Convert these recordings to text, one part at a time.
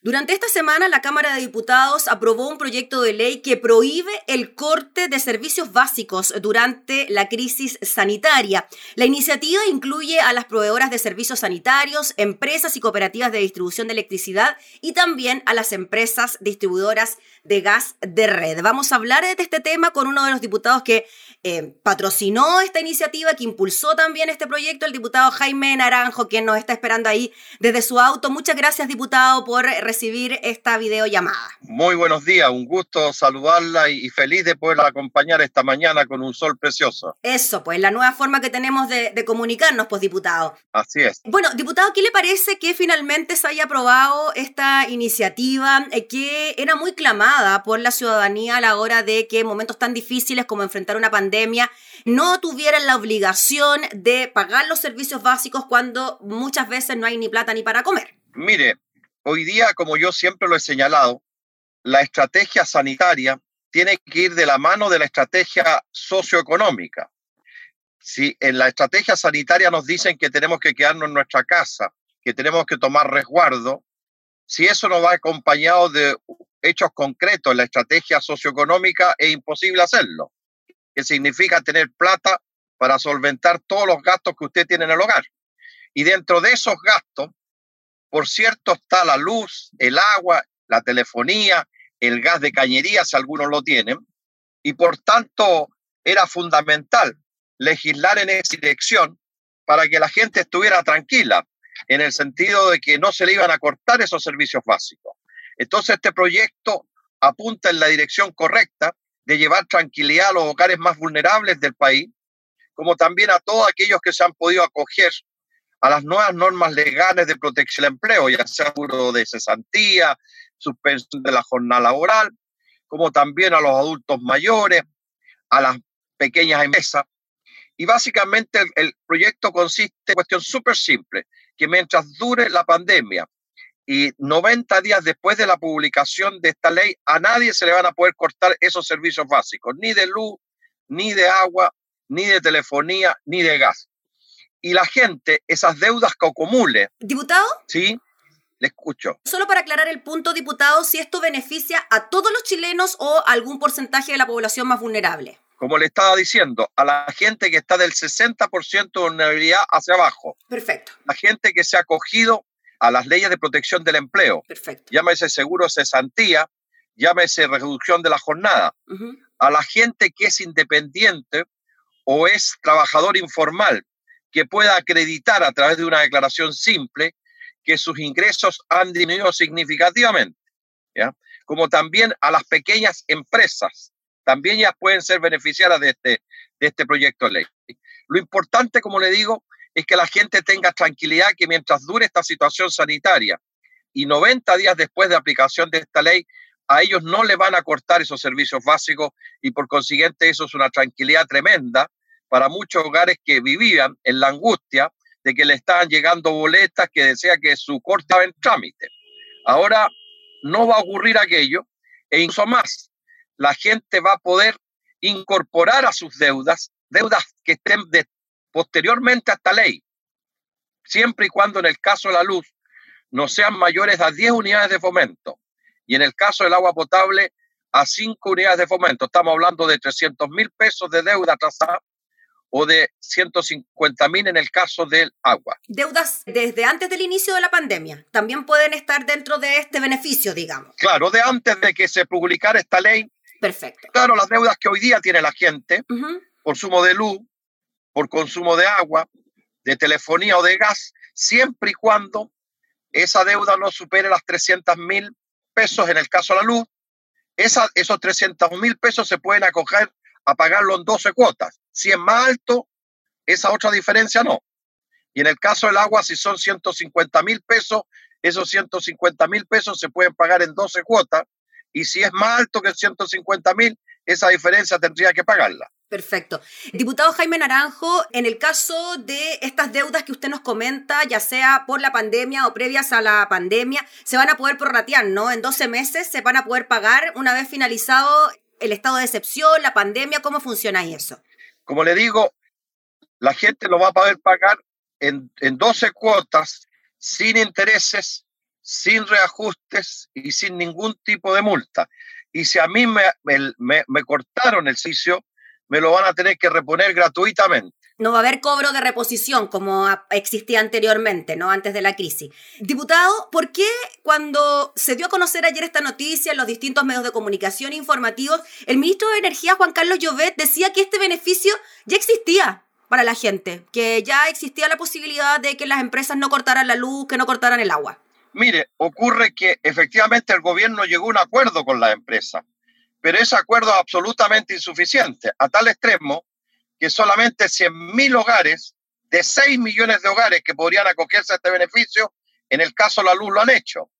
Durante esta semana, la Cámara de Diputados aprobó un proyecto de ley que prohíbe el corte de servicios básicos durante la crisis sanitaria. La iniciativa incluye a las proveedoras de servicios sanitarios, empresas y cooperativas de distribución de electricidad y también a las empresas distribuidoras de gas de red. Vamos a hablar de este tema con uno de los diputados que eh, patrocinó esta iniciativa, que impulsó también este proyecto, el diputado Jaime Naranjo, quien nos está esperando ahí desde su auto. Muchas gracias, diputado, por recibir esta videollamada. Muy buenos días, un gusto saludarla y, feliz de poderla acompañar esta mañana con un sol precioso. Eso, pues la nueva forma que tenemos de, comunicarnos, pues diputado. Así es. Bueno, diputado, ¿qué le parece que finalmente se haya aprobado esta iniciativa eh, que era muy clamada por la ciudadanía a la hora de que momentos tan difíciles como enfrentar una pandemia no tuvieran la obligación de pagar los servicios básicos cuando muchas veces no hay ni plata ni para comer? Mire, Hoy día, como yo siempre lo he señalado, la estrategia sanitaria tiene que ir de la mano de la estrategia socioeconómica. Si en la estrategia sanitaria nos dicen que tenemos que quedarnos en nuestra casa, que tenemos que tomar resguardo, si eso no va acompañado de hechos concretos en la estrategia socioeconómica, es imposible hacerlo. Que significa tener plata para solventar todos los gastos que usted tiene en el hogar. Y dentro de esos gastos, por cierto, está la luz, el agua, la telefonía, el gas de cañería, si algunos lo tienen, y por tanto era fundamental legislar en esa dirección para que la gente estuviera tranquila, en el sentido de que no se le iban a cortar esos servicios básicos. Entonces este proyecto apunta en la dirección correcta de llevar tranquilidad a los hogares más vulnerables del país, como también a todos aquellos que se han podido acoger a las nuevas normas legales de protección del empleo, ya sea seguro de cesantía, suspensión de la jornada laboral, como también a los adultos mayores, a las pequeñas empresas. Y básicamente el, proyecto consiste en cuestión súper simple, que mientras dure la pandemia y 90 días después de la publicación de esta ley, a nadie se le van a poder cortar esos servicios básicos, ni de luz, ni de agua, ni de telefonía, ni de gas y la gente esas deudas que acumule. ¿Diputado? Sí, le escucho. Solo para aclarar el punto, diputado, si esto beneficia a todos los chilenos o algún porcentaje de la población más vulnerable. Como le estaba diciendo, a la gente que está del 60% de vulnerabilidad hacia abajo. Perfecto. La gente que se ha acogido a las leyes de protección del empleo. Perfecto. Llámese seguro cesantía, llámese reducción de la jornada. A la gente que es independiente o es trabajador informal, que pueda acreditar a través de una declaración simple que sus ingresos han disminuido significativamente, ¿ya? como también a las pequeñas empresas, también ya pueden ser beneficiadas de este, de este proyecto de ley. Lo importante, como le digo, es que la gente tenga tranquilidad que mientras dure esta situación sanitaria y 90 días después de aplicación de esta ley, a ellos no le van a cortar esos servicios básicos y por consiguiente eso es una tranquilidad tremenda para muchos hogares que vivían en la angustia de que le estaban llegando boletas que decía que su corte estaba en trámite. Ahora no va a ocurrir aquello e incluso más, la gente va a poder incorporar a sus deudas, deudas que estén posteriormente a esta ley, siempre y cuando en el caso de la luz no sean mayores a 10 unidades de fomento y en el caso del agua potable a 5 unidades de fomento. Estamos hablando de 300 mil pesos de deuda atrasada o de 150 mil en el caso del agua. Deudas desde antes del inicio de la pandemia también pueden estar dentro de este beneficio, digamos. Claro, de antes de que se publicara esta ley. Perfecto. Claro, las deudas que hoy día tiene la gente por consumo de luz, por consumo de agua, de telefonía o de gas, siempre y cuando esa deuda no supere las 300 mil pesos en el caso de la luz, esa, esos 300 mil pesos se pueden acoger a pagarlo en 12 cuotas. Si es más alto, esa otra diferencia no. Y en el caso del agua, si son 150 mil pesos, esos 150 mil pesos se pueden pagar en 12 cuotas. Y si es más alto que 150 mil, esa diferencia tendría que pagarla. Perfecto. Diputado Jaime Naranjo, en el caso de estas deudas que usted nos comenta, ya sea por la pandemia o previas a la pandemia, se van a poder prorratear, ¿no? En 12 meses se van a poder pagar una vez finalizado el estado de excepción, la pandemia, ¿cómo funciona eso? Como le digo, la gente lo va a poder pagar en, en 12 cuotas sin intereses, sin reajustes y sin ningún tipo de multa. Y si a mí me, me, cortaron el sitio, me lo van a tener que reponer gratuitamente. No va a haber cobro de reposición como existía anteriormente, ¿no? Antes de la crisis. Diputado, ¿por qué cuando se dio a conocer ayer esta noticia en los distintos medios de comunicación informativos, el ministro de Energía, Juan Carlos Llovet, decía que este beneficio ya existía para la gente, que ya existía la posibilidad de que las empresas no cortaran la luz, que no cortaran el agua? Mire, ocurre que efectivamente el gobierno llegó a un acuerdo con la empresa, pero ese acuerdo es absolutamente insuficiente, a tal extremo que solamente 100.000 hogares de 6 millones de hogares que podrían acogerse a este beneficio, en el caso de la luz lo han hecho.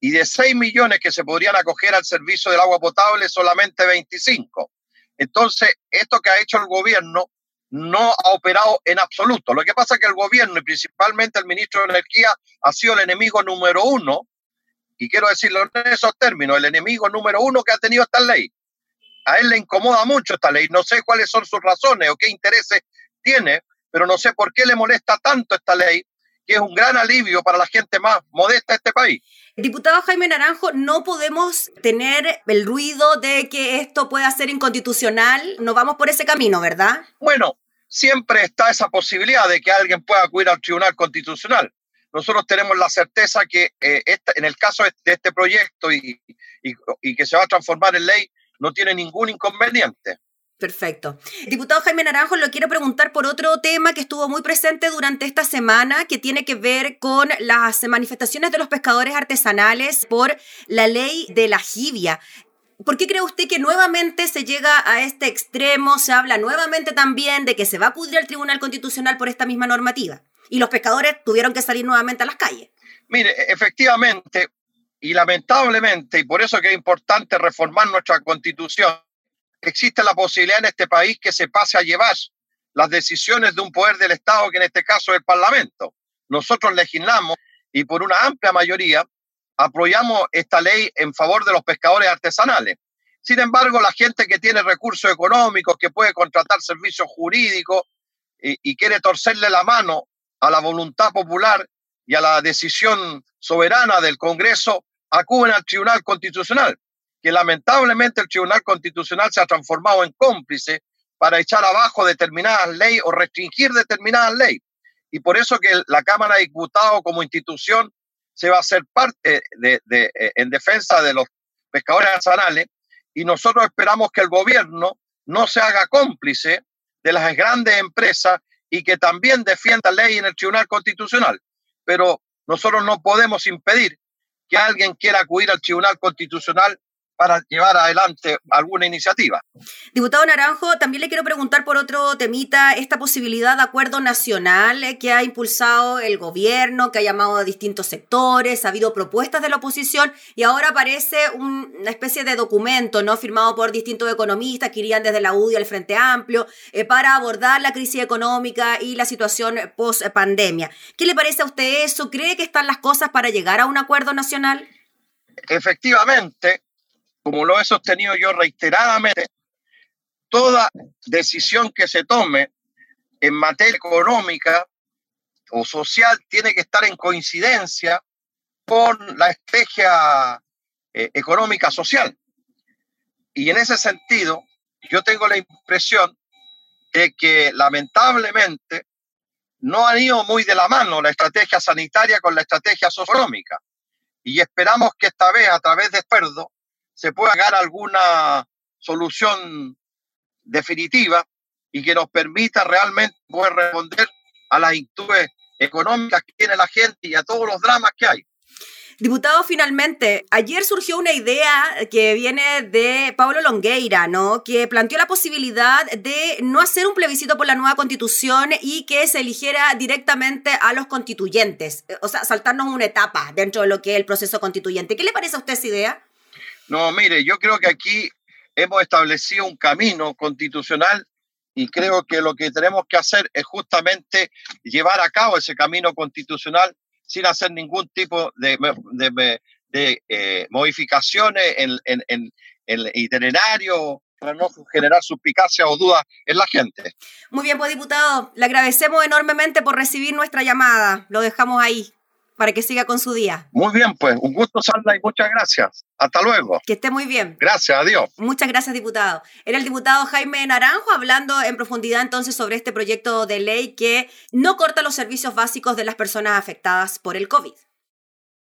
Y de 6 millones que se podrían acoger al servicio del agua potable, solamente 25. Entonces, esto que ha hecho el gobierno no ha operado en absoluto. Lo que pasa es que el gobierno y principalmente el ministro de Energía ha sido el enemigo número uno, y quiero decirlo en esos términos, el enemigo número uno que ha tenido esta ley. A él le incomoda mucho esta ley, no sé cuáles son sus razones o qué intereses tiene, pero no sé por qué le molesta tanto esta ley, que es un gran alivio para la gente más modesta de este país. Diputado Jaime Naranjo, no podemos tener el ruido de que esto pueda ser inconstitucional. No vamos por ese camino, ¿verdad? Bueno, siempre está esa posibilidad de que alguien pueda acudir al Tribunal Constitucional. Nosotros tenemos la certeza que eh, en el caso de este proyecto y, y que se va a transformar en ley, no tiene ningún inconveniente. Perfecto. Diputado Jaime Naranjo, lo quiero preguntar por otro tema que estuvo muy presente durante esta semana, que tiene que ver con las manifestaciones de los pescadores artesanales por la ley de la jibia. ¿Por qué cree usted que nuevamente se llega a este extremo? Se habla nuevamente también de que se va a acudir al Tribunal Constitucional por esta misma normativa. Y los pescadores tuvieron que salir nuevamente a las calles. Mire, e-, efectivamente, y lamentablemente, y por eso que es importante reformar nuestra constitución, existe la posibilidad en este país que se pase a llevar las decisiones de un poder del Estado, que en este caso es el Parlamento. Nosotros legislamos y por una amplia mayoría apoyamos esta ley en favor de los pescadores artesanales. Sin embargo, la gente que tiene recursos económicos, que puede contratar servicios jurídicos y, y quiere torcerle la mano a la voluntad popular y a la decisión soberana del Congreso, acuden al Tribunal Constitucional que lamentablemente el Tribunal Constitucional se ha transformado en cómplice para echar abajo determinadas leyes o restringir determinadas leyes. Y por eso que la Cámara de Diputados como institución se va a hacer parte de, eh, en defensa de los pescadores artesanales y nosotros esperamos que el gobierno no se haga cómplice de las grandes empresas y que también defienda ley en el Tribunal Constitucional. Pero nosotros no podemos impedir que alguien quiera acudir al Tribunal Constitucional para llevar adelante alguna iniciativa. Diputado Naranjo, también le quiero preguntar por otro temita, esta posibilidad de acuerdo nacional que ha impulsado el gobierno, que ha llamado a distintos sectores, ha habido propuestas de la oposición y ahora aparece una especie de documento no firmado por distintos economistas que irían desde la UDI al Frente Amplio eh, para abordar la crisis económica y la situación post pandemia. ¿Qué le parece a usted eso? ¿Cree que están las cosas para llegar a un acuerdo nacional? Efectivamente, como lo he sostenido yo reiteradamente, toda decisión que se tome en materia económica o social tiene que estar en coincidencia con la estrategia eh, económica social. Y en ese sentido, yo tengo la impresión de que lamentablemente no han ido muy de la mano la estrategia sanitaria con la estrategia socioeconómica. Y esperamos que esta vez, a través de acuerdo, se pueda dar alguna solución definitiva y que nos permita realmente poder responder a las inquietudes económicas que tiene la gente y a todos los dramas que hay. Diputado, finalmente, ayer surgió una idea que viene de Pablo Longueira, ¿no? Que planteó la posibilidad de no hacer un plebiscito por la nueva constitución y que se eligiera directamente a los constituyentes. O sea, saltarnos una etapa dentro de lo que es el proceso constituyente. ¿Qué le parece a usted esa idea? No, mire, yo creo que aquí hemos establecido un camino constitucional y creo que lo que tenemos que hacer es justamente llevar a cabo ese camino constitucional sin hacer ningún tipo de, de, eh, modificaciones en, en, el itinerario para no generar suspicacia o dudas en la gente. Muy bien, pues diputado, le agradecemos enormemente por recibir nuestra llamada. Lo dejamos ahí. Para que siga con su día. Muy bien, pues un gusto, Sandra, y muchas gracias. Hasta luego. Que esté muy bien. Gracias, adiós. Muchas gracias, diputado. Era el diputado Jaime Naranjo hablando en profundidad entonces sobre este proyecto de ley que no corta los servicios básicos de las personas afectadas por el COVID.